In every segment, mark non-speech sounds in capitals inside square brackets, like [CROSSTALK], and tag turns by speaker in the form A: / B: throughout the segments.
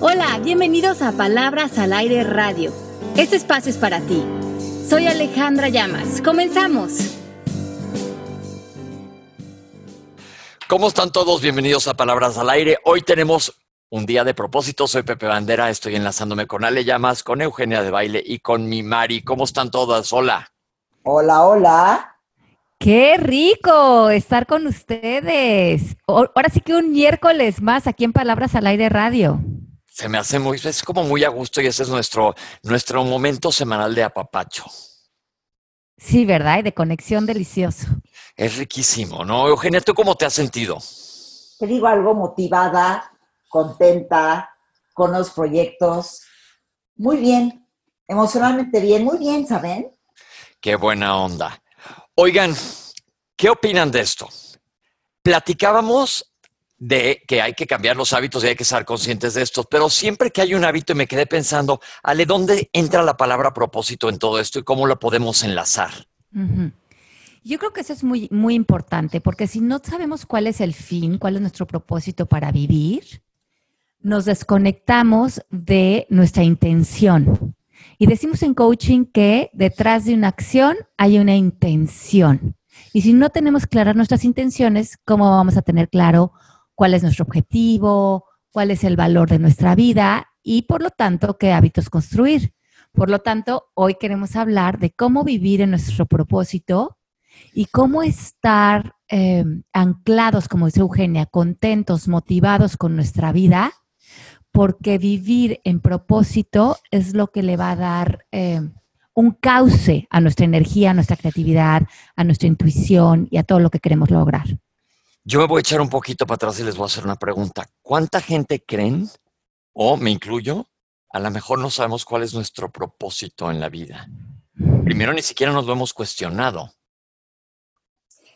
A: Hola, bienvenidos a Palabras al Aire Radio. Este espacio es para ti. Soy Alejandra Llamas. Comenzamos.
B: ¿Cómo están todos? Bienvenidos a Palabras al Aire. Hoy tenemos un día de propósito. Soy Pepe Bandera. Estoy enlazándome con Ale Llamas, con Eugenia de Baile y con mi Mari. ¿Cómo están todas? Hola.
C: Hola, hola.
D: Qué rico estar con ustedes. Ahora sí que un miércoles más aquí en Palabras al Aire Radio.
B: Se me hace muy, es como muy a gusto y ese es nuestro, nuestro momento semanal de apapacho.
D: Sí, ¿verdad? Y de conexión delicioso.
B: Es riquísimo, ¿no? Eugenia, ¿tú cómo te has sentido?
C: Te digo algo motivada, contenta, con los proyectos. Muy bien, emocionalmente bien, muy bien, ¿saben?
B: Qué buena onda. Oigan, ¿qué opinan de esto? Platicábamos de que hay que cambiar los hábitos y hay que estar conscientes de esto, pero siempre que hay un hábito y me quedé pensando, Ale, ¿dónde entra la palabra propósito en todo esto y cómo lo podemos enlazar?
D: Yo creo que eso es muy, muy importante, porque si no sabemos cuál es el fin, cuál es nuestro propósito para vivir, nos desconectamos de nuestra intención. Y decimos en coaching que detrás de una acción hay una intención. Y si no tenemos claras nuestras intenciones, ¿cómo vamos a tener claro cuál es nuestro objetivo, cuál es el valor de nuestra vida y por lo tanto qué hábitos construir. Por lo tanto, hoy queremos hablar de cómo vivir en nuestro propósito y cómo estar eh, anclados, como dice Eugenia, contentos, motivados con nuestra vida, porque vivir en propósito es lo que le va a dar eh, un cauce a nuestra energía, a nuestra creatividad, a nuestra intuición y a todo lo que queremos lograr.
B: Yo me voy a echar un poquito para atrás y les voy a hacer una pregunta. ¿Cuánta gente creen, o me incluyo, a lo mejor no sabemos cuál es nuestro propósito en la vida? Primero, ni siquiera nos lo hemos cuestionado.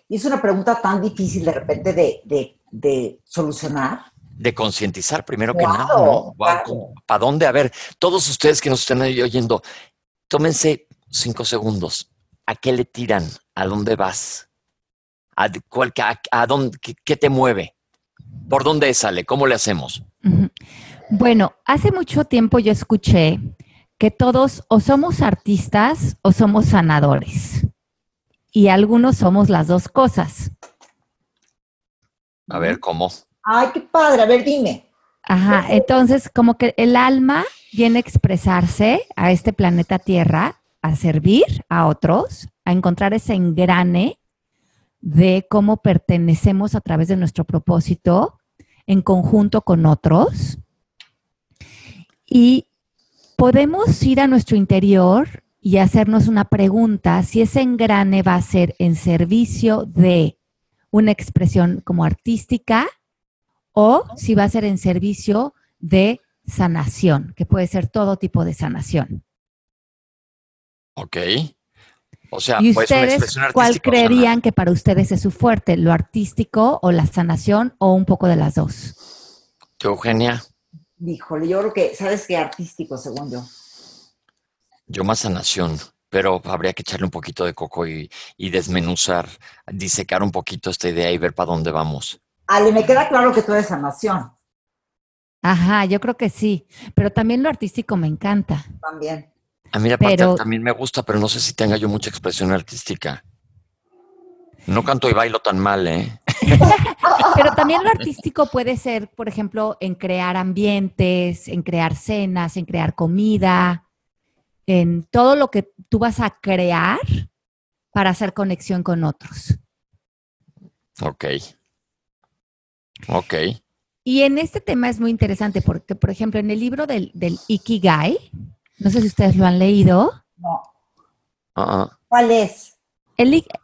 C: Y es una pregunta tan difícil de repente de, solucionar.
B: De concientizar, primero que nada, ¿no? ¿Para dónde? A ver, todos ustedes que nos están oyendo, tómense cinco segundos. ¿A qué le tiran? ¿A dónde vas? ¿A, dónde, qué, te mueve? ¿Por dónde sale? ¿Cómo le hacemos?
D: Bueno, hace mucho tiempo yo escuché que todos o somos artistas o somos sanadores. Y algunos somos las dos cosas.
B: A ver, ¿cómo?
C: Ay, qué padre. A ver, dime.
D: Ajá, entonces como que el alma viene a expresarse a este planeta Tierra, a servir a otros, a encontrar ese engrane de cómo pertenecemos a través de nuestro propósito en conjunto con otros. Y podemos ir a nuestro interior y hacernos una pregunta si ese engrane va a ser en servicio de una expresión como artística o si va a ser en servicio de sanación, que puede ser todo tipo de sanación.
B: Ok. O sea,
D: ¿Y pues ustedes cuál creerían que para ustedes es su fuerte? ¿Lo artístico o la sanación o un poco de las dos?
B: ¿Tú, Eugenia?
C: Híjole, yo creo que, ¿sabes qué? Artístico, según yo.
B: Yo más sanación, pero habría que echarle un poquito de coco y, y desmenuzar, disecar un poquito esta idea y ver para dónde vamos.
C: Ale, me queda claro que tú eres sanación.
D: Ajá, yo creo que sí, pero también lo artístico me encanta.
C: También.
B: A mí la también me gusta, pero no sé si tenga yo mucha expresión artística. No canto y bailo tan mal, ¿eh? [LAUGHS]
D: Pero también lo artístico puede ser, por ejemplo, en crear ambientes, en crear cenas, en crear comida, en todo lo que tú vas a crear para hacer conexión con otros.
B: Ok. Ok.
D: Y en este tema es muy interesante porque, por ejemplo, en el libro del, del Ikigai, no sé si ustedes lo han leído.
C: No. Ah. ¿Cuál es?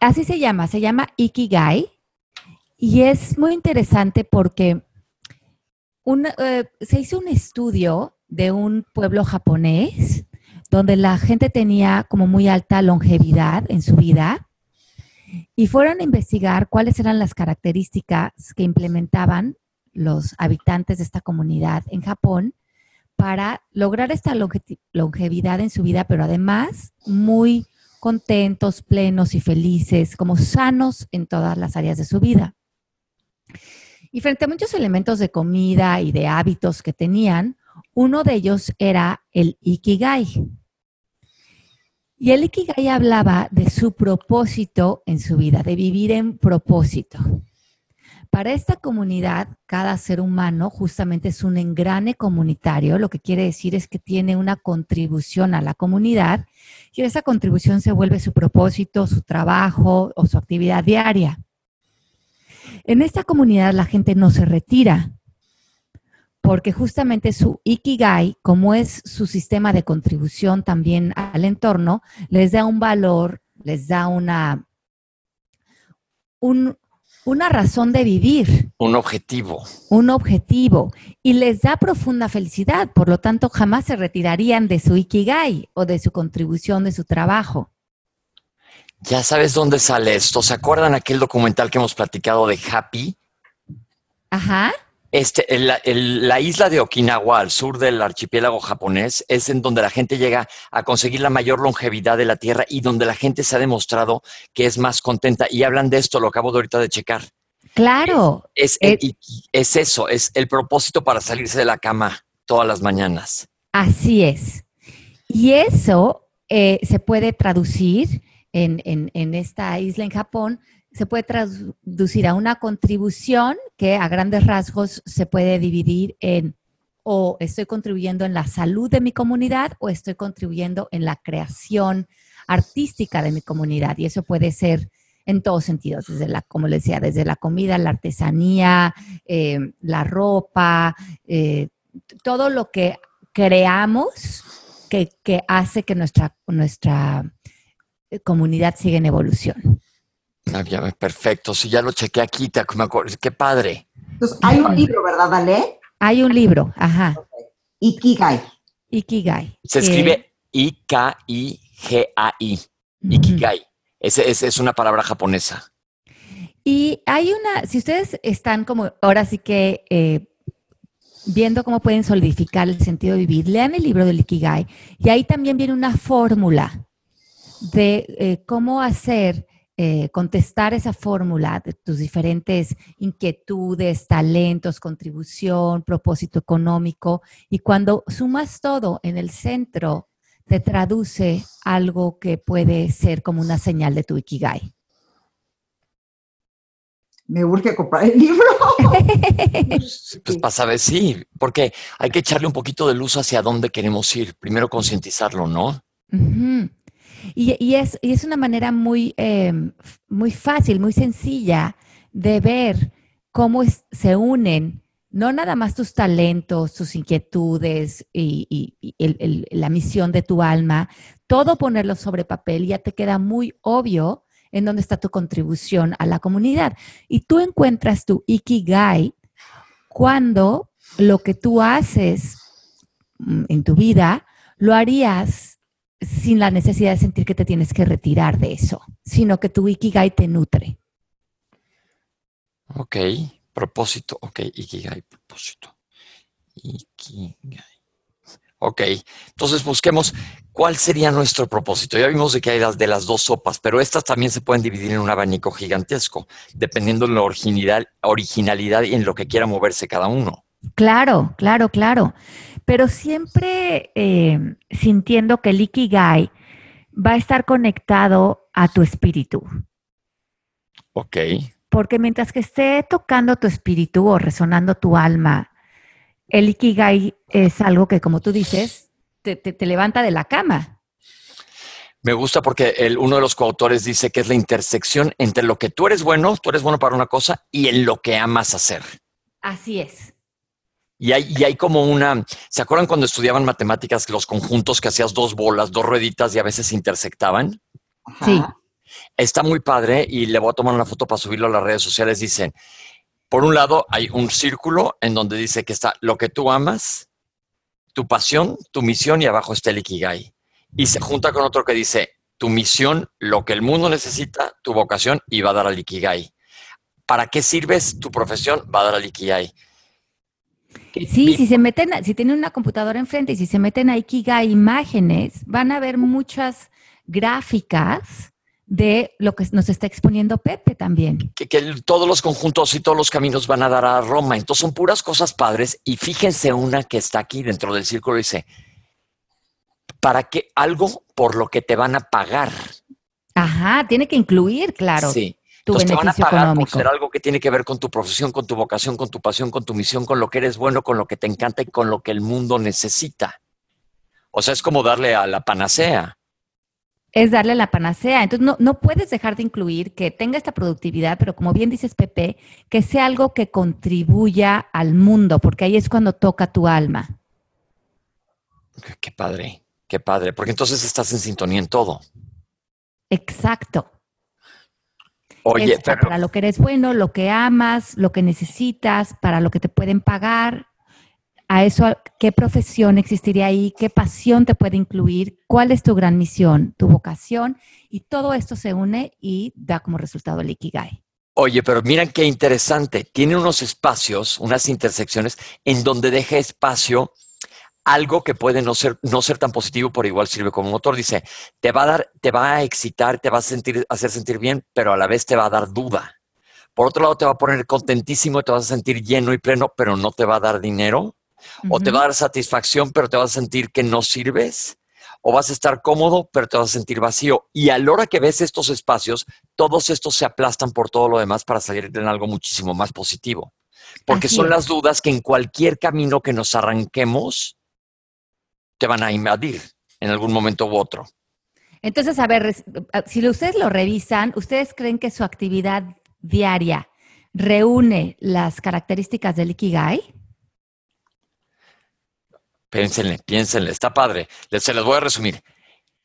D: así se llama, se llama Ikigai. Y es muy interesante porque eh, se hizo un estudio de un pueblo japonés donde la gente tenía como muy alta longevidad en su vida y fueron a investigar cuáles eran las características que implementaban los habitantes de esta comunidad en Japón para lograr esta longevidad en su vida, pero además muy contentos, plenos y felices, como sanos en todas las áreas de su vida. Y frente a muchos elementos de comida y de hábitos que tenían, Uno de ellos era el Ikigai. Y el Ikigai hablaba de su propósito en su vida, de vivir en propósito. Para esta comunidad, cada ser humano justamente es un engrane comunitario, lo que quiere decir es que tiene una contribución a la comunidad y esa contribución se vuelve su propósito, su trabajo o su actividad diaria. En esta comunidad la gente no se retira, porque justamente su Ikigai, como es su sistema de contribución también al entorno, les da un valor, les da una, un, una razón de vivir.
B: Un objetivo.
D: Un objetivo. Y les da profunda felicidad. Por lo tanto, jamás se retirarían de su Ikigai o de su contribución, de su trabajo.
B: Ya sabes dónde sale esto. ¿Se acuerdan aquel documental que hemos platicado de Happy?
D: Ajá.
B: Este, la isla de Okinawa, al sur del archipiélago japonés, es en donde la gente llega a conseguir la mayor longevidad de la Tierra y donde la gente se ha demostrado que es más contenta. Y hablan de esto, lo acabo de ahorita de checar.
D: Claro.
B: Es, es, eh, es eso, es el propósito para salirse de la cama todas las mañanas.
D: Así es. Y eso eh, se puede traducir en, en, en esta isla en Japón se puede traducir a una contribución que a grandes rasgos se puede dividir en o estoy contribuyendo en la salud de mi comunidad o estoy contribuyendo en la creación artística de mi comunidad. Y eso puede ser en todos sentidos, desde la, como les decía, desde la comida, la artesanía, eh, la ropa, eh, todo lo que creamos que, que hace que nuestra, nuestra comunidad siga en evolución.
B: Ah, perfecto, si ya lo chequé aquí, te, me acuerdo, qué padre.
C: Entonces, hay un libro, ¿verdad, Ale?
D: Hay un libro, ajá.
C: Ikigai.
D: Ikigai.
B: Se escribe I-K-I-G-A-I. Ikigai. Es, es, una palabra japonesa.
D: Y hay una, si ustedes están como, ahora sí que eh, viendo cómo pueden solidificar el sentido de vivir, lean el libro del Ikigai y ahí también viene una fórmula de eh, cómo hacer eh, contestar esa fórmula de tus diferentes inquietudes, talentos, contribución, propósito económico, y cuando sumas todo en el centro, te traduce algo que puede ser como una señal de tu Ikigai.
C: Me urge comprar el libro.
B: pues, [LAUGHS] pues para saber, sí, porque hay que echarle un poquito de luz hacia dónde queremos ir. Primero concientizarlo, ¿no?
D: Y, es, es, una manera muy, em, muy fácil, muy sencilla de ver cómo se unen no nada más tus talentos, tus inquietudes y, la misión de tu alma, todo ponerlo sobre papel ya te queda muy obvio en dónde está tu contribución a la comunidad. Y tú encuentras tu ikigai cuando lo que tú haces mm, en tu vida lo harías sin la necesidad de sentir que te tienes que retirar de eso, sino que tu Ikigai te nutre.
B: Ok, propósito, ok, Ikigai, propósito. Ikigai. Ok, entonces busquemos cuál sería nuestro propósito. Ya vimos de que hay las de las dos sopas, pero estas también se pueden dividir en un abanico gigantesco, dependiendo de la originalidad, originalidad y en lo que quiera moverse cada uno.
D: Claro, claro, claro pero siempre eh, sintiendo que el Ikigai va a estar conectado a tu espíritu.
B: Ok.
D: Porque mientras que esté tocando tu espíritu o resonando tu alma, el Ikigai es algo que, como tú dices, te, levanta de la cama.
B: Me gusta porque el, uno de los coautores dice que es la intersección entre lo que tú eres bueno, tú eres bueno para una cosa, y en lo que amas hacer.
D: Así es.
B: Y hay, y hay como una, ¿se acuerdan cuando estudiaban matemáticas los conjuntos que hacías dos bolas, dos rueditas y a veces se intersectaban?
D: Sí.
B: Está muy padre y le voy a tomar una foto para subirlo a las redes sociales. Dicen, por un lado hay un círculo en donde dice que está lo que tú amas, tu pasión, tu misión y abajo está el Ikigai. Y se junta con otro que dice tu misión, lo que el mundo necesita, tu vocación y va a dar al Ikigai. ¿Para qué sirves tu profesión? Va a dar al Ikigai.
D: Sí, si se meten, si tienen una computadora enfrente y si se meten a Ikigai imágenes, van a ver muchas gráficas de lo que nos está exponiendo Pepe también.
B: Que, que todos los conjuntos y todos los caminos van a dar a Roma. Entonces son puras cosas padres. Y fíjense una que está aquí dentro del círculo, dice, para que algo por lo que te van a pagar.
D: Ajá, tiene que incluir, claro.
B: Sí.
D: Tu
B: Entonces te van a pagar
D: económico.
B: por ser algo que tiene que ver con tu profesión, con tu vocación, con tu pasión, con tu misión, con lo que eres bueno, con lo que te encanta y con lo que el mundo necesita. O sea, es como darle a la panacea.
D: es darle la panacea. Entonces, no, no puedes dejar de incluir que tenga esta productividad, pero como bien dices, Pepe, que sea algo que contribuya al mundo, porque ahí es cuando toca tu alma.
B: Qué padre, qué padre. Porque entonces estás en sintonía en todo.
D: Exacto.
B: Oye,
D: Es
B: pero
D: para lo que eres bueno, lo que amas, lo que necesitas, para lo que te pueden pagar. A eso, ¿qué profesión existiría ahí? ¿Qué pasión te puede incluir? ¿Cuál es tu gran misión, tu vocación? Y todo esto se une y da como resultado el Ikigai.
B: Oye, pero miren qué interesante. Tiene unos espacios, unas intersecciones en donde deja espacio algo que puede no ser, no ser tan positivo, pero igual sirve como motor. Dice, te va a dar, te va a excitar, te va a sentir, hacer sentir bien, pero a la vez te va a dar duda. Por otro lado, te va a poner contentísimo, te vas a sentir lleno y pleno, pero no te va a dar dinero. O te va a dar satisfacción, pero te vas a sentir que no sirves. O vas a estar cómodo, pero te vas a sentir vacío. Y a la hora que ves estos espacios, todos estos se aplastan por todo lo demás para salir en algo muchísimo más positivo. Porque
D: Así
B: son
D: es.
B: las dudas que en cualquier camino que nos arranquemos, te van a invadir en algún momento u otro.
D: Entonces, a ver, si ustedes lo revisan, ¿ustedes creen que su actividad diaria reúne las características del Ikigai?
B: Piénsenle, piénsenle, está padre. Se les voy a resumir.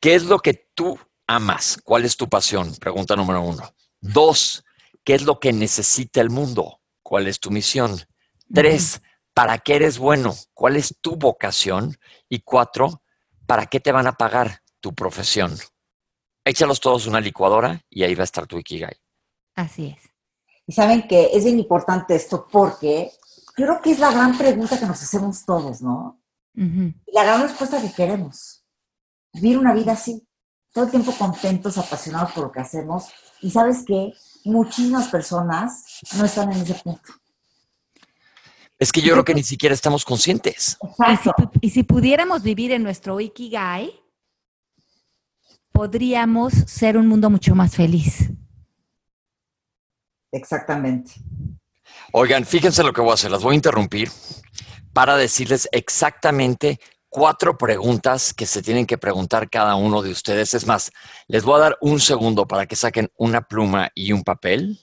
B: ¿Qué es lo que tú amas? ¿Cuál es tu pasión? Pregunta número uno. Dos, ¿qué es lo que necesita el mundo? ¿Cuál es tu misión? Tres, ¿para qué eres bueno? ¿Cuál es tu vocación? Y cuatro, ¿para qué te van a pagar tu profesión? Échalos todos una licuadora y ahí va a estar tu Ikigai.
D: Así es.
C: Y saben que es bien importante esto porque yo creo que es la gran pregunta que nos hacemos todos, ¿no? Y la gran respuesta que queremos. Vivir una vida así, todo el tiempo contentos, apasionados por lo que hacemos. Y sabes qué? Muchísimas personas no están en ese punto.
B: Es que yo creo que ni siquiera estamos conscientes.
D: Y si, y pudiéramos vivir en nuestro Ikigai, podríamos ser un mundo mucho más feliz.
C: Exactamente.
B: Oigan, fíjense lo que voy a hacer. Las voy a interrumpir para decirles exactamente cuatro preguntas que se tienen que preguntar cada uno de ustedes. Es más, les voy a dar un segundo para que saquen una pluma y un papel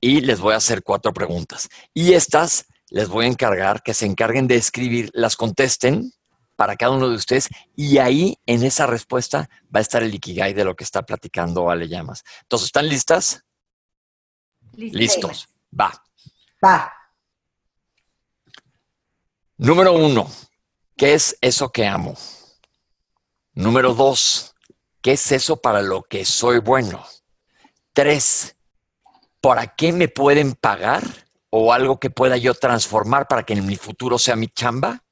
B: y les voy a hacer cuatro preguntas. Y estas les voy a encargar que se encarguen de escribir, las contesten para cada uno de ustedes y ahí en esa respuesta va a estar el ikigai de lo que está platicando Ale Llamas. Entonces, ¿están listas? Listos. Va.
C: Va.
B: Número uno, ¿qué es eso que amo? Número dos, ¿qué es eso para lo que soy bueno? Tres, ¿para qué me pueden pagar? ¿O algo que pueda yo transformar para que en mi futuro sea mi chamba?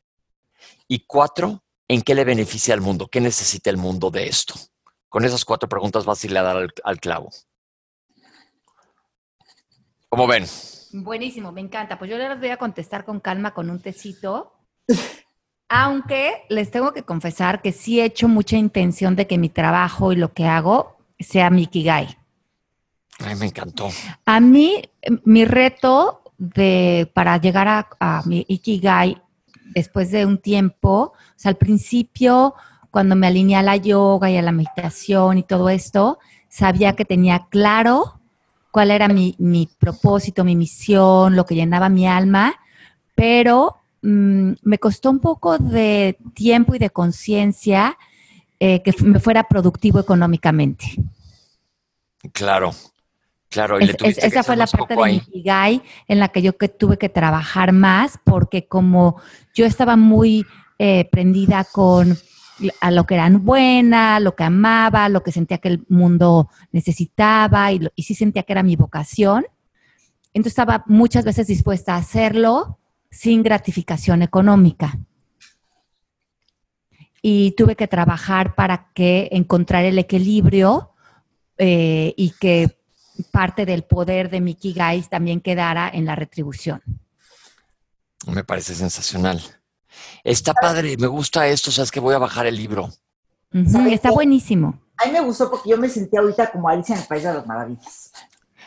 B: Y cuatro, ¿en qué le beneficia al mundo? ¿Qué necesita el mundo de esto? Con esas cuatro preguntas vas a irle a dar al, al clavo. ¿Cómo ven?
D: Buenísimo, me encanta. Pues yo les voy a contestar con calma con un tecito. Aunque les tengo que confesar que sí he hecho mucha intención de que mi trabajo y lo que hago sea mi Ikigai.
B: Ay, me encantó.
D: A mí, mi reto de, para llegar a, a mi Ikigai después de un tiempo, o sea, al principio, cuando me alineé a la yoga y a la meditación y todo esto, sabía que tenía claro cuál era mi, mi propósito, mi misión, lo que llenaba mi alma, pero mm, me costó un poco de tiempo y de conciencia eh, que me fuera productivo económicamente.
B: Claro, claro. Y
D: Es- es- esa fue la parte de mi. Ikigai en la que yo que tuve que trabajar más porque como yo estaba muy eh, prendida con a lo que era buena, lo que amaba, lo que sentía que el mundo necesitaba y, lo- y sí sentía que era mi vocación. Entonces estaba muchas veces dispuesta a hacerlo sin gratificación económica. Y tuve que trabajar para que encontrar el equilibrio eh, y que parte del poder de Mickey Guys también quedara en la retribución.
B: Me parece sensacional. Está padre, me gusta esto, sabes que voy a bajar el libro.
D: Ujú,
C: ¿Sabes
D: está
C: qué?
D: buenísimo.
C: A mí me gustó porque yo me sentí ahorita como Alicia en el País de las Maravillas.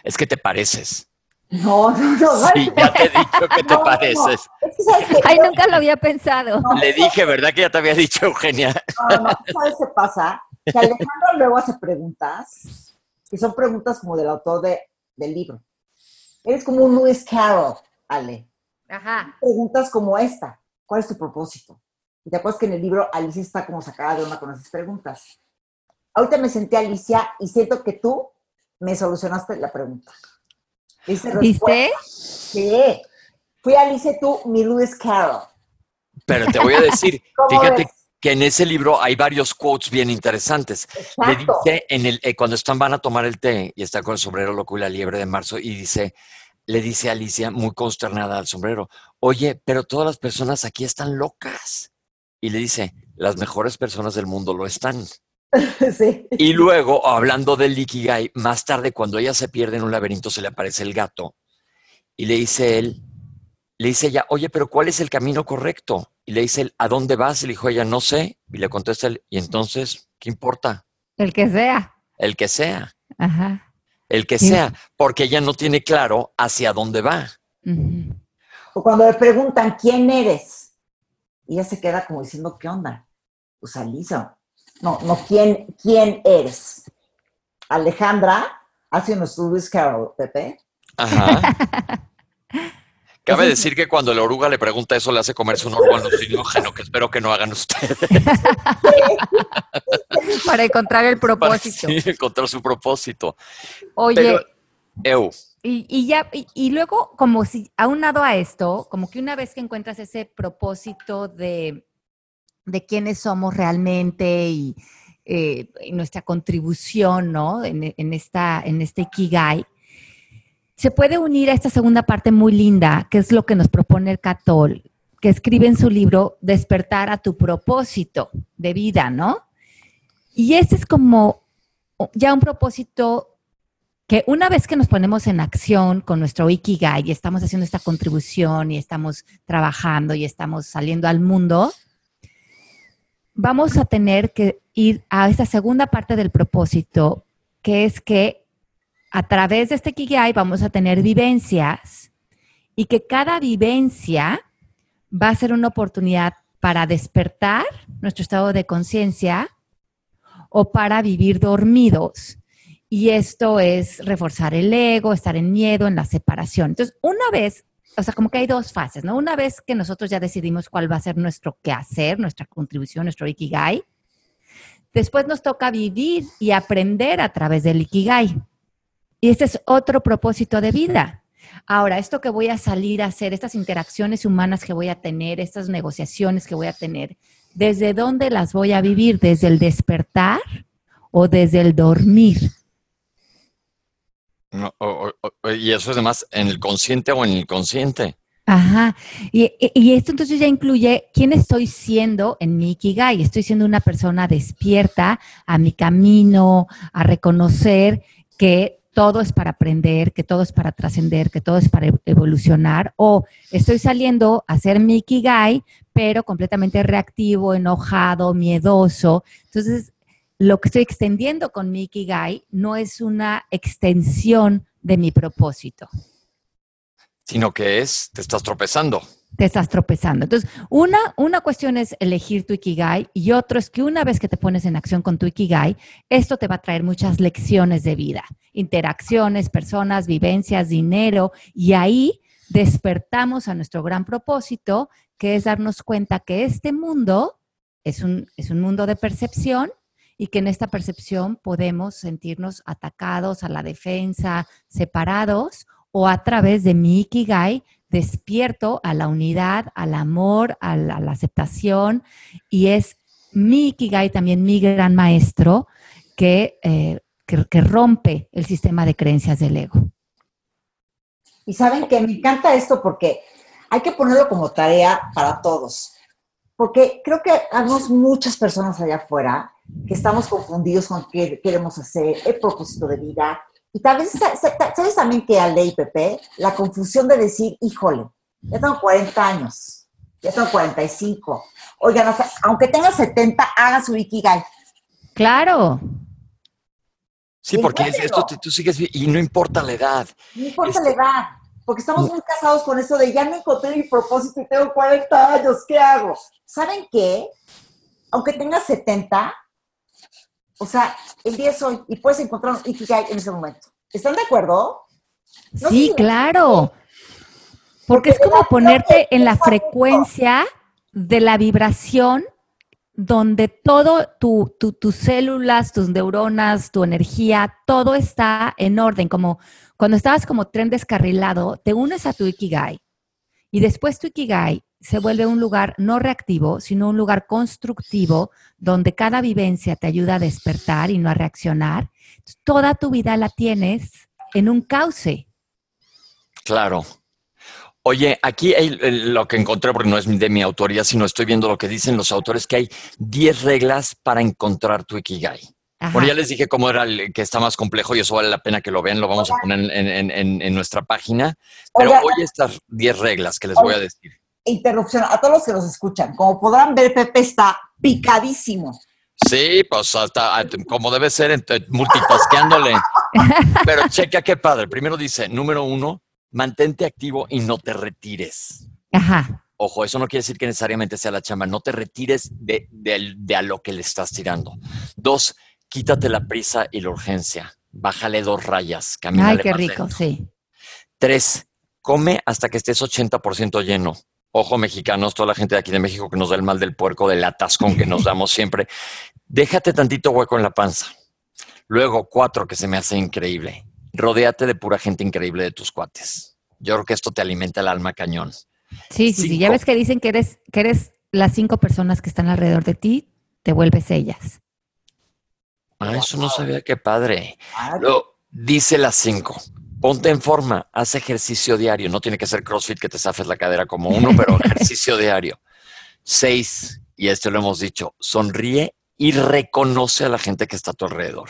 B: Es que te pareces.
C: No, no, no.
B: Sí, ya te he dicho que te [LAUGHS]
C: No,
B: pareces.
C: no. Es que sabes que
D: Ay, nunca lo había pensado.
C: No,
B: Le dije, ¿verdad que ya te había dicho, Eugenia?
C: No, no, ¿sabes qué pasa? Que Alejandro luego hace preguntas, que son preguntas como del autor de, del libro. Eres como un Lewis Carroll, Ale.
D: Ajá.
C: Preguntas como esta. ¿Cuál es tu propósito? Y te acuerdas que en el libro Alicia está como sacada de una con esas preguntas. Ahorita me senté Alicia y siento que tú me solucionaste la pregunta.
D: ¿Viste?
C: Sí. Fui Alicia tú, mi Lewis Carroll.
B: Pero te voy a decir, [LAUGHS]
C: ¿Cómo
B: fíjate
C: ves?
B: Que en ese libro hay varios quotes bien interesantes. Le dice en el, eh, cuando están, van a tomar el té y está con el sombrero loco y la liebre de marzo y dice, le dice a Alicia muy consternada al sombrero, oye, pero todas las personas aquí están locas. Y le dice, las mejores personas del mundo lo están. [LAUGHS]
C: sí.
B: Y luego, hablando del Ikigai, más tarde cuando ella se pierde en un laberinto se le aparece el gato y le dice él, le dice ella, oye, pero ¿cuál es el camino correcto? Y le dice él, ¿a dónde vas? Y le dijo ella, no sé. Y le contesta él, y entonces, ¿qué importa?
D: El que sea.
B: El que sea,
D: Ajá.
B: el que
D: Sí.
B: sea, porque ella no tiene claro hacia dónde va.
C: O cuando le preguntan, ¿quién eres? Y ella se queda como diciendo, ¿qué onda? Pues Alisa. No, no, ¿quién, quién eres? Alejandra hace Lewis Carroll, Pepe.
B: Ajá. [LAUGHS] Cabe decir que cuando la oruga le pregunta eso, le hace comerse un órgano alucinógeno, que espero que no hagan ustedes [LAUGHS]
D: Para encontrar el [LAUGHS]
B: para
D: propósito.
B: sí, encontrar su propósito.
D: Oye,
B: Pero, Eu,
D: y, y ya, y, y luego, como si aunado a esto, como que una vez que encuentras ese propósito de, de quiénes somos realmente y, eh, y nuestra contribución, ¿no? En, en esta, en este Ikigai, se puede unir a esta segunda parte muy linda, que es lo que nos propone el Catol, que escribe en su libro Despertar a tu propósito de vida, ¿no? Y este es como ya un propósito que una vez que nos ponemos en acción con nuestro Ikigai y estamos haciendo esta contribución y estamos trabajando y estamos saliendo al mundo, vamos a tener que ir a esta segunda parte del propósito, que es que a través de este Ikigai vamos a tener vivencias y que cada vivencia va a ser una oportunidad para despertar nuestro estado de conciencia o para vivir dormidos. Y esto es reforzar el ego, estar en miedo, en la separación. Entonces, una vez, o sea, como que hay dos fases, ¿no? Una vez que nosotros ya decidimos cuál va a ser nuestro quehacer, nuestra contribución, nuestro Ikigai, después nos toca vivir y aprender a través del Ikigai. Y este es otro propósito de vida. Ahora, esto que voy a salir a hacer, estas interacciones humanas que voy a tener, estas negociaciones que voy a tener, ¿desde dónde las voy a vivir? ¿Desde el despertar o desde el dormir?
B: no, o- o- o- y eso es además en el consciente o en el inconsciente.
D: Ajá. Y, y- y esto entonces ya incluye quién estoy siendo en mi Ikigai. Estoy siendo una persona despierta a mi camino, a reconocer que todo es para aprender, que todo es para trascender, que todo es para ev- evolucionar. O estoy saliendo a hacer mi Ikigai, pero completamente reactivo, enojado, miedoso. Entonces, lo que estoy extendiendo con mi Ikigai no es una extensión de mi propósito.
B: sino que es, te estás tropezando.
D: Te estás tropezando. Entonces, una, una cuestión es elegir tu Ikigai y otro es que una vez que te pones en acción con tu Ikigai, esto te va a traer muchas lecciones de vida, interacciones, personas, vivencias, dinero y ahí despertamos a nuestro gran propósito, que es darnos cuenta que este mundo es un, es un mundo de percepción y que en esta percepción podemos sentirnos atacados a la defensa, separados o a través de mi Ikigai despierto a la unidad, al amor, a la, aceptación y es mi Ikigai también mi gran maestro que, eh, que, que rompe el sistema de creencias del ego.
C: Y saben que me encanta esto porque hay que ponerlo como tarea para todos. Porque creo que hay muchas personas allá afuera que estamos confundidos con qué queremos hacer, el propósito de vida. Y tal vez, ¿sabes también que a ley, Pepe? La confusión de decir, híjole, ya tengo 40 años, ya tengo 45. Oigan, aunque tenga 70, haga su Ikigai.
D: Claro.
B: Sí, porque esto tú sigues y no importa la edad.
C: No importa la edad, porque estamos muy casados con eso de ya no encontré mi propósito y tengo 40 años, ¿qué hago? ¿Saben qué? Aunque tengas 70, o sea, el día es hoy y puedes encontrar un Ikigai en ese momento. ¿Están de acuerdo?
D: sí, claro. Porque, es como ponerte en la frecuencia de la vibración donde todo tu, tus células, tus neuronas, tu energía, todo está en orden, como cuando estabas como tren descarrilado, te unes a tu Ikigai y después tu Ikigai se vuelve un lugar no reactivo, sino un lugar constructivo donde cada vivencia te ayuda a despertar y no a reaccionar. Toda tu vida la tienes en un cauce.
B: Claro, Oye, aquí hay lo que encontré, porque no es de mi autoría, sino estoy viendo lo que dicen los autores, que hay 10 reglas para encontrar tu Ikigai. Bueno, ya les dije cómo era el que está más complejo y eso vale la pena que lo vean, lo vamos a poner en, nuestra página. Pero hoy estas 10 reglas que les voy a decir.
C: Interrupción, a todos los que nos escuchan, como podrán ver, Pepe está picadísimo.
B: Sí, pues hasta como debe ser, multitasqueándole. Pero checa qué padre. Primero dice, número uno, mantente activo y no te retires.
D: Ajá.
B: Ojo, eso no quiere decir que necesariamente sea la chamba. No te retires de, a lo que le estás tirando. Dos, quítate la prisa y la urgencia. Bájale dos rayas. Camina
D: Ay, qué rico, sí.
B: Tres, come hasta que estés 80% lleno. Ojo, mexicanos, toda la gente de aquí de México que nos da el mal del puerco, del atascón que nos damos [LAUGHS] siempre. Déjate tantito hueco en la panza. Luego, cuatro, que se me hace increíble rodéate de pura gente increíble de tus cuates. Yo creo que esto te alimenta el alma cañón.
D: Sí, sí, sí. Ya ves que dicen que eres, que eres las cinco personas que están alrededor de ti, te vuelves ellas.
B: Ah, eso no sabía qué padre. Lo, dice las cinco. Ponte en forma, haz ejercicio diario. No tiene que ser CrossFit que te zafes la cadera como uno, pero [LAUGHS] ejercicio diario. Seis, y esto lo hemos dicho, sonríe y reconoce a la gente que está a tu alrededor.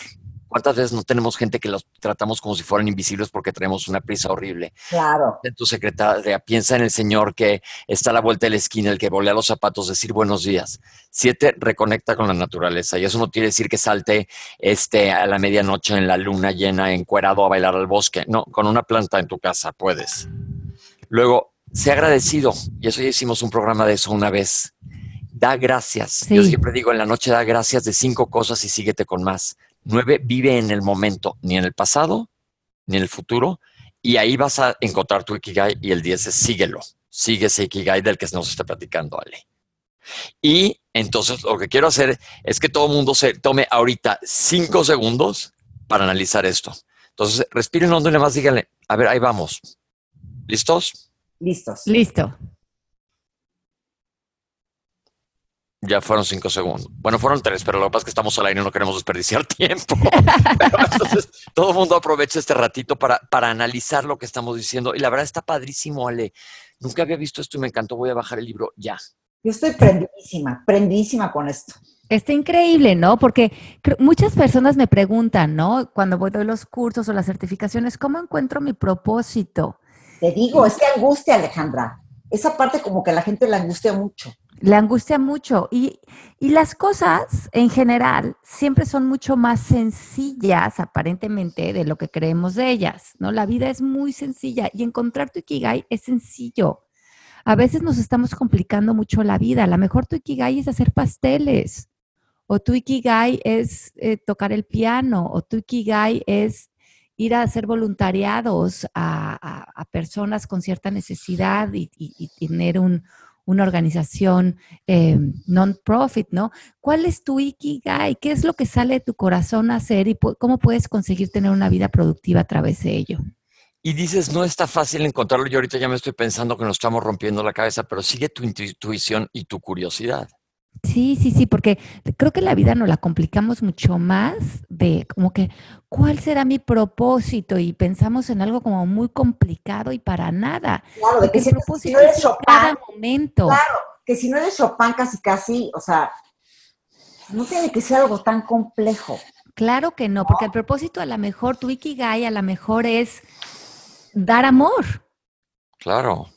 B: ¿Cuántas veces no tenemos gente que los tratamos como si fueran invisibles porque traemos una prisa horrible?
C: Claro.
B: En tu secretaria, piensa en el señor que está a la vuelta de la esquina, el que volea los zapatos, decir buenos días. Siete, reconecta con la naturaleza. Y eso no quiere decir que salte este, a la medianoche en la luna llena, encuerado a bailar al bosque. No, con una planta en tu casa puedes. Luego, sé agradecido. Y eso ya hicimos un programa de eso una vez. Da gracias. Yo siempre digo, en la noche da gracias de cinco cosas y síguete con más. Nueve, vive en el momento, ni en el pasado, ni en el futuro, y ahí vas a encontrar tu Ikigai y el 10 es síguelo, sigue ese Ikigai del que nos está platicando Ale. Y entonces lo que quiero hacer es que todo el mundo se tome ahorita cinco segundos para analizar esto. Entonces, respiren hondo y nada más díganle, a ver, ahí vamos. ¿Listos?
C: Listos.
D: Listo.
B: Ya fueron cinco segundos. Bueno, fueron tres, pero lo que pasa es que estamos al aire y no queremos desperdiciar [LAUGHS] tiempo. entonces, todo el mundo aprovecha este ratito para, para analizar lo que estamos diciendo. Y la verdad está padrísimo, Ale. Nunca había visto esto y me encantó. Voy a bajar el libro ya.
C: Yo estoy prendidísima, prendidísima con esto.
D: Está increíble, ¿no? Porque muchas personas me preguntan, ¿no? Cuando voy a los cursos o las certificaciones, ¿cómo encuentro mi propósito?
C: Te digo, es que angustia, Alejandra. Esa parte como que a la gente le angustia mucho
D: le angustia mucho. Y, las cosas en general siempre son mucho más sencillas, aparentemente, de lo que creemos de ellas, ¿no? La vida es muy sencilla y encontrar tu Ikigai es sencillo. A veces nos estamos complicando mucho la vida. A lo mejor tu Ikigai es hacer pasteles, o tu Ikigai es eh, tocar el piano, o tu Ikigai es ir a hacer voluntariados a, personas con cierta necesidad y tener un, una organización eh, non-profit, ¿no? ¿Cuál es tu Ikigai? ¿Qué es lo que sale de tu corazón a hacer y cómo puedes conseguir tener una vida productiva a través de ello?
B: Y dices, no está fácil encontrarlo. Yo ahorita ya me estoy pensando que nos estamos rompiendo la cabeza, pero sigue tu intuición y tu curiosidad.
D: Sí, sí, sí, porque creo que la vida nos la complicamos mucho más de como que, ¿cuál será mi propósito? Y pensamos en algo como muy complicado y para nada.
C: Claro, de que si, no eres Chopin,
D: cada momento.
C: Claro, que si no eres Chopin casi casi, o sea, No tiene que ser algo tan complejo.
D: Claro que no, porque el propósito a lo mejor, tu Ikigai a lo mejor es dar amor.
B: Claro.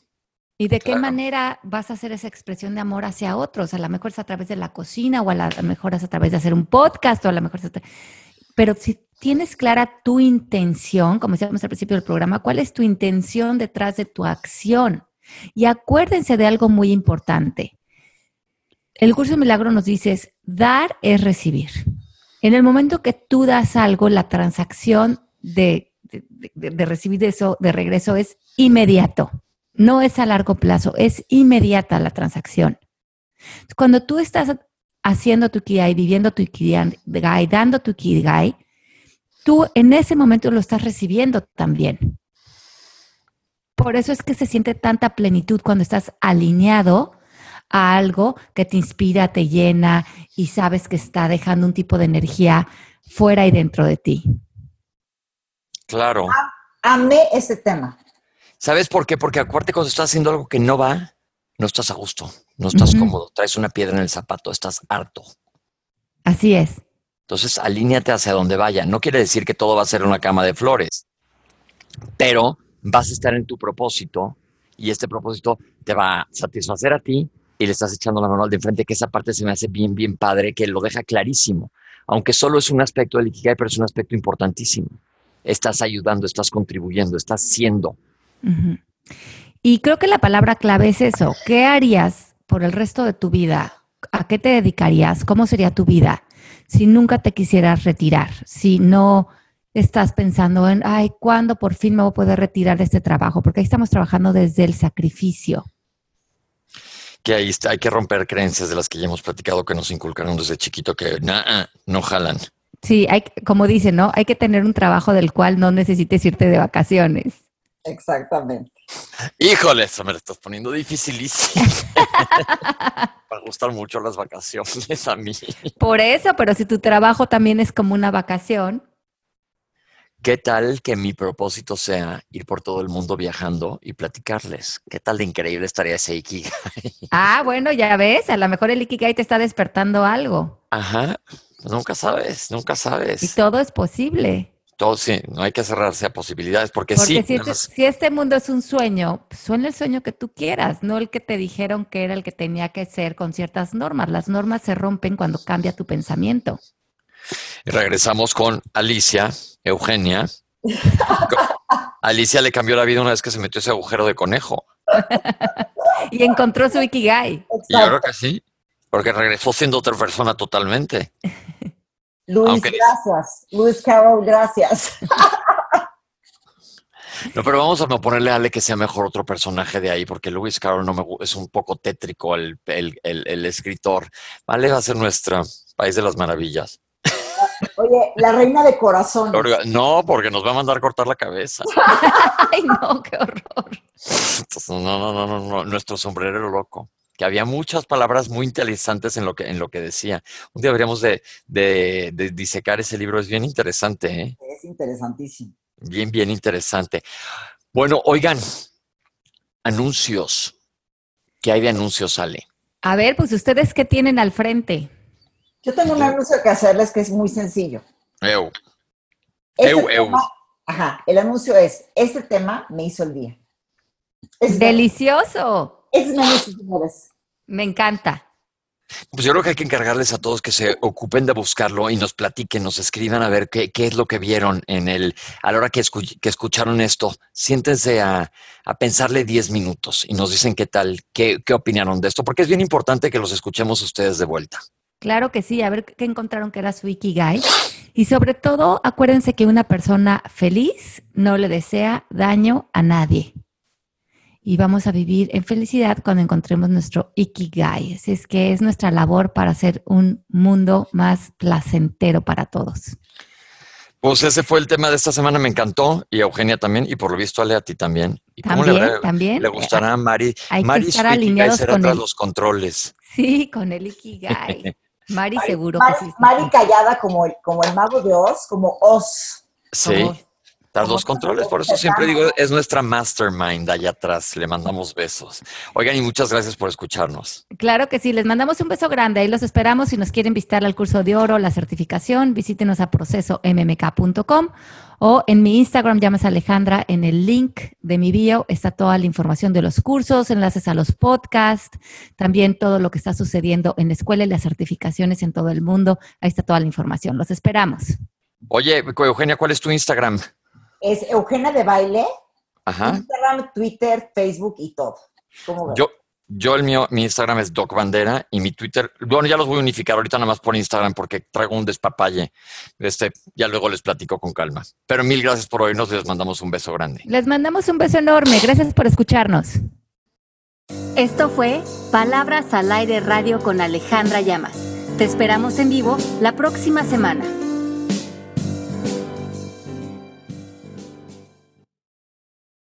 D: ¿Y de qué
B: Claro.
D: manera vas a hacer esa expresión de amor hacia otros? A lo mejor es a través de la cocina o a lo mejor es a través de hacer un podcast o a lo mejor es a Pero si tienes clara tu intención, como decíamos al principio del programa, ¿cuál es tu intención detrás de tu acción? Y acuérdense de algo muy importante. El curso de milagro nos dice, dar es recibir. En el momento que tú das algo, la transacción de, de- de- de recibir eso de regreso es inmediato. No es a largo plazo, es inmediata la transacción. Cuando tú estás haciendo tu Ikigai, viviendo tu Ikigai, dando tu Ikigai, tú en ese momento lo estás recibiendo también. Por eso es que se siente tanta plenitud cuando estás alineado a algo que te inspira, te llena y sabes que está dejando un tipo de energía fuera y dentro de ti.
B: Claro.
C: Amé ese tema.
B: ¿Sabes por qué? Porque acuérdate cuando estás haciendo algo que no va, no estás a gusto, no estás cómodo, traes una piedra en el zapato, estás harto.
D: Así es.
B: Entonces, alíñate hacia donde vaya. No quiere decir que todo va a ser una cama de flores, pero vas a estar en tu propósito y este propósito te va a satisfacer a ti y le estás echando la mano al de enfrente, que esa parte se me hace bien, bien padre, que lo deja clarísimo. Aunque solo es un aspecto del Ikigai, pero es un aspecto importantísimo. Estás ayudando, estás contribuyendo, estás siendo.
D: Y creo que la palabra clave es eso. ¿Qué harías por el resto de tu vida? ¿A qué te dedicarías? ¿Cómo sería tu vida si nunca te quisieras retirar? Si no estás pensando en, ay, ¿cuándo por fin me voy a poder retirar de este trabajo? Porque ahí estamos trabajando desde el sacrificio.
B: Que ahí está, hay que romper creencias de las que ya hemos platicado que nos inculcaron desde chiquito que nah, no jalan.
D: Sí, hay, como dicen, ¿no? Hay que tener un trabajo del cual no necesites irte de vacaciones.
C: Exactamente.
B: Híjole, eso me lo estás poniendo dificilísimo. Va [LAUGHS] a gustar mucho las vacaciones a mí.
D: Por eso, pero si tu trabajo también es como una vacación,
B: ¿Qué tal que mi propósito sea ir por todo el mundo viajando y platicarles? ¿Qué tal de increíble estaría ese Ikigai?
D: ah, bueno, ya ves, a lo mejor el Ikigai te está despertando algo
B: Ajá, nunca sabes, nunca
D: y
B: sabes.
D: todo es posible.
B: Todo sí, no hay que cerrarse a posibilidades porque,
D: Porque
B: sí,
D: si, este,
B: más-
D: si este mundo es un sueño, pues suena el sueño que tú quieras, no el que te dijeron que era el que tenía que ser con ciertas normas. Las normas se rompen cuando cambia tu pensamiento.
B: Y regresamos con Alicia, Eugenia. [LAUGHS] Alicia le cambió la vida una vez que se metió ese agujero de conejo.
D: Y encontró su Ikigai.
B: Y yo
C: Exacto.
B: creo que sí, porque regresó siendo otra persona totalmente. [LAUGHS]
C: Luis,
B: Aunque-
C: gracias. Luis Carroll, gracias. [LAUGHS]
B: No, pero vamos a no ponerle a Ale que sea mejor otro personaje de ahí, porque Lewis Carroll no me, es un poco tétrico el, el- el- el escritor. Vale, va a ser nuestra País de las Maravillas. [LAUGHS]
C: Oye, la reina de corazón.
B: No, porque nos va a mandar cortar la cabeza. [LAUGHS]
D: Ay, no, qué horror.
B: Entonces, no, no, no, no, no, nuestro sombrerero loco. Que había muchas palabras muy interesantes en lo que, en lo que decía. Un día deberíamos de, de- de disecar ese libro, es bien interesante, ¿eh?
C: Es interesantísimo.
B: Bien, bien interesante. Bueno, oigan, anuncios. ¿Qué hay de anuncios, Ale?
D: A ver, pues ustedes qué tienen al frente.
C: Yo tengo un anuncio que hacerles que es muy sencillo.
B: Eu.
C: Este
B: Eu, eu.
C: ajá, el anuncio es, este tema me hizo el día. Es
D: Delicioso.
C: Ese es mi anuncio, señores.
D: Me encanta.
B: Pues yo creo que hay que encargarles a todos que se ocupen de buscarlo y nos platiquen, nos escriban a ver qué, qué es lo que vieron en el, a la hora que, escu- que escucharon esto. Siéntense a, a pensarle 10 minutos y nos dicen qué tal, qué, qué opinaron de esto, porque es bien importante que los escuchemos ustedes de vuelta.
D: Claro que sí, a ver qué encontraron que era su Ikigai. Y sobre todo, acuérdense que una persona feliz no le desea daño a nadie. Y vamos a vivir en felicidad cuando encontremos nuestro Ikigai. Así es que es nuestra labor para hacer un mundo más placentero para todos.
B: Pues ese fue el tema de esta semana, me encantó, y a Eugenia también, y por lo visto Ale a ti también. ¿Y cómo le,
D: También,
B: habrá-
D: también.
B: le gustará a Mari? [LAUGHS]
D: Hay que
B: Mari
D: estar
B: su Ikigai
D: alineados con el-
B: los controles.
D: Sí, con el Ikigai. [LAUGHS] Mari seguro
C: Mari,
D: que sí.
C: Mari callada como el, como el mago de Oz, como Oz.
B: Sí, Tras los controles, por eso siempre digo, es nuestra mastermind allá atrás. Le mandamos besos. Oigan, y muchas gracias por escucharnos.
D: Claro que sí, les mandamos un beso grande. Ahí los esperamos. Si nos quieren visitar al curso de oro, la certificación, visítenos a procesommk.com o en mi Instagram, llamas Alejandra, en el link de mi bio está toda la información de los cursos, enlaces a los podcasts, también todo lo que está sucediendo en la escuela y las certificaciones en todo el mundo. Ahí está toda la información. Los esperamos.
B: Oye, Eugenia, ¿cuál es tu Instagram?
C: Es Eugenia de Baile.
B: Ajá.
C: Instagram, Twitter, Facebook y todo. ¿Cómo ves?
B: Yo, yo el mío, mi Instagram es Doc Bandera y mi Twitter, bueno, ya los voy a unificar ahorita nada más por Instagram porque traigo un despapalle. Este, ya luego les platico con calma. Pero mil gracias por oírnos y les mandamos un beso grande.
D: Les mandamos un beso enorme. Gracias por escucharnos.
A: Esto fue Palabras al Aire Radio con Alejandra Llamas. Te esperamos en vivo la próxima semana.